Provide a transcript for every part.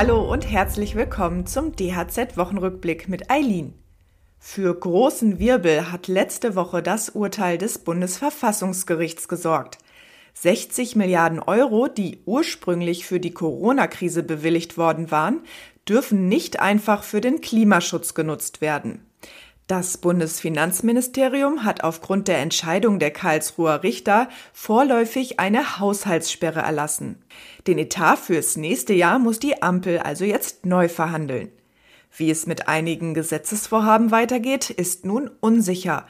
Hallo und herzlich willkommen zum DHZ-Wochenrückblick mit Eileen. Für großen Wirbel hat letzte Woche das Urteil des Bundesverfassungsgerichts gesorgt. 60 Milliarden Euro, die ursprünglich für die Corona-Krise bewilligt worden waren, dürfen nicht einfach für den Klimaschutz genutzt werden. Das Bundesfinanzministerium hat aufgrund der Entscheidung der Karlsruher Richter vorläufig eine Haushaltssperre erlassen. Den Etat fürs nächste Jahr muss die Ampel also jetzt neu verhandeln. Wie es mit einigen Gesetzesvorhaben weitergeht, ist nun unsicher.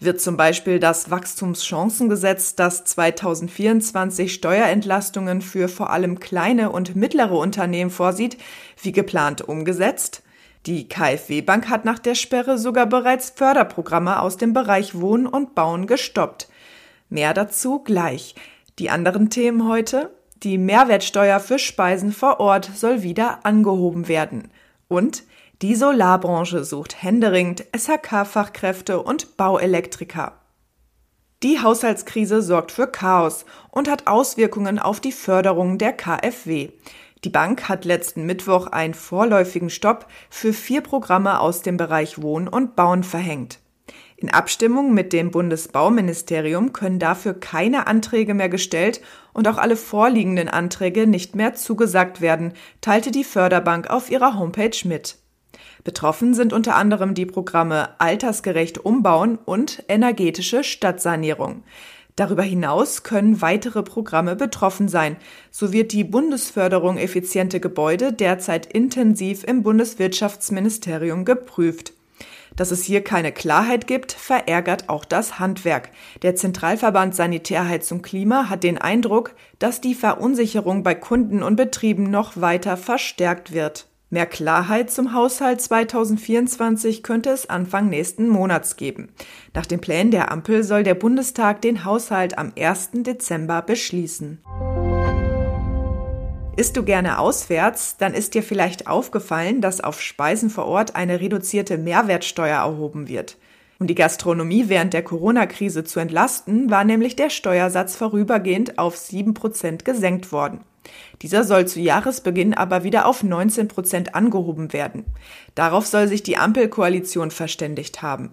Wird zum Beispiel das Wachstumschancengesetz, das 2024 Steuerentlastungen für vor allem kleine und mittlere Unternehmen vorsieht, wie geplant umgesetzt? Die KfW Bank hat nach der Sperre sogar bereits Förderprogramme aus dem Bereich Wohnen und Bauen gestoppt. Mehr dazu gleich. Die anderen Themen heute? Die Mehrwertsteuer für Speisen vor Ort soll wieder angehoben werden. Und die Solarbranche sucht händeringend SHK-Fachkräfte und Bauelektriker. Die Haushaltskrise sorgt für Chaos und hat Auswirkungen auf die Förderung der KfW. Die Bank hat letzten Mittwoch einen vorläufigen Stopp für vier Programme aus dem Bereich Wohnen und Bauen verhängt. In Abstimmung mit dem Bundesbauministerium können dafür keine Anträge mehr gestellt und auch alle vorliegenden Anträge nicht mehr zugesagt werden, teilte die Förderbank auf ihrer Homepage mit. Betroffen sind unter anderem die Programme Altersgerecht Umbauen und Energetische Stadtsanierung. Darüber hinaus können weitere Programme betroffen sein. So wird die Bundesförderung effiziente Gebäude derzeit intensiv im Bundeswirtschaftsministerium geprüft. Dass es hier keine Klarheit gibt, verärgert auch das Handwerk. Der Zentralverband Sanitärheizung Klima hat den Eindruck, dass die Verunsicherung bei Kunden und Betrieben noch weiter verstärkt wird. Mehr Klarheit zum Haushalt 2024 könnte es Anfang nächsten Monats geben. Nach den Plänen der Ampel soll der Bundestag den Haushalt am 1. Dezember beschließen. Isst du gerne auswärts, dann ist dir vielleicht aufgefallen, dass auf Speisen vor Ort eine reduzierte Mehrwertsteuer erhoben wird. Um die Gastronomie während der Corona-Krise zu entlasten, war nämlich der Steuersatz vorübergehend auf 7% gesenkt worden. Dieser soll zu Jahresbeginn aber wieder auf 19 Prozent angehoben werden. Darauf soll sich die Ampelkoalition verständigt haben.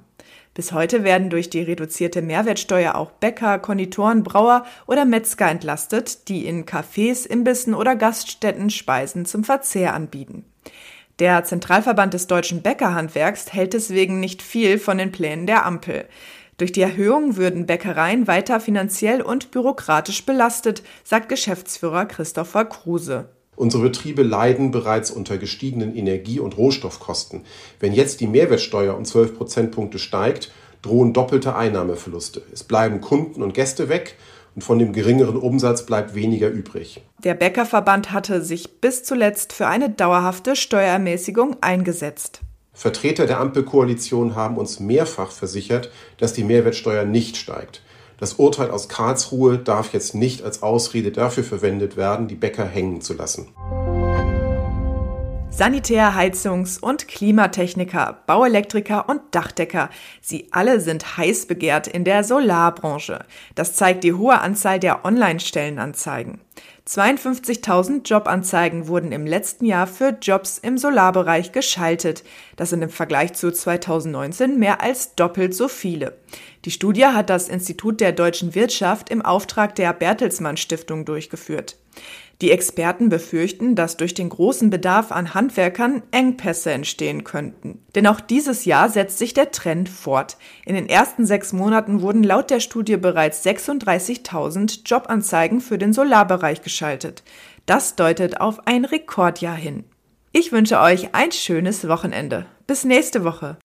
Bis heute werden durch die reduzierte Mehrwertsteuer auch Bäcker, Konditoren, Brauer oder Metzger entlastet, die in Cafés, Imbissen oder Gaststätten Speisen zum Verzehr anbieten. Der Zentralverband des deutschen Bäckerhandwerks hält deswegen nicht viel von den Plänen der Ampel. Durch die Erhöhung würden Bäckereien weiter finanziell und bürokratisch belastet, sagt Geschäftsführer Christopher Kruse. Unsere Betriebe leiden bereits unter gestiegenen Energie- und Rohstoffkosten. Wenn jetzt die Mehrwertsteuer um 12 Prozentpunkte steigt, drohen doppelte Einnahmeverluste. Es bleiben Kunden und Gäste weg und von dem geringeren Umsatz bleibt weniger übrig. Der Bäckerverband hatte sich bis zuletzt für eine dauerhafte Steuerermäßigung eingesetzt. Vertreter der Ampelkoalition haben uns mehrfach versichert, dass die Mehrwertsteuer nicht steigt. Das Urteil aus Karlsruhe darf jetzt nicht als Ausrede dafür verwendet werden, die Bäcker hängen zu lassen. Sanitär, Heizungs- und Klimatechniker, Bauelektriker und Dachdecker. Sie alle sind heiß begehrt in der Solarbranche. Das zeigt die hohe Anzahl der Online-Stellenanzeigen. 52.000 Jobanzeigen wurden im letzten Jahr für Jobs im Solarbereich geschaltet. Das sind im Vergleich zu 2019 mehr als doppelt so viele. Die Studie hat das Institut der deutschen Wirtschaft im Auftrag der Bertelsmann Stiftung durchgeführt. Die Experten befürchten, dass durch den großen Bedarf an Handwerkern Engpässe entstehen könnten. Denn auch dieses Jahr setzt sich der Trend fort. In den ersten sechs Monaten wurden laut der Studie bereits 36.000 Jobanzeigen für den Solarbereich geschaltet. Das deutet auf ein Rekordjahr hin. Ich wünsche euch ein schönes Wochenende. Bis nächste Woche.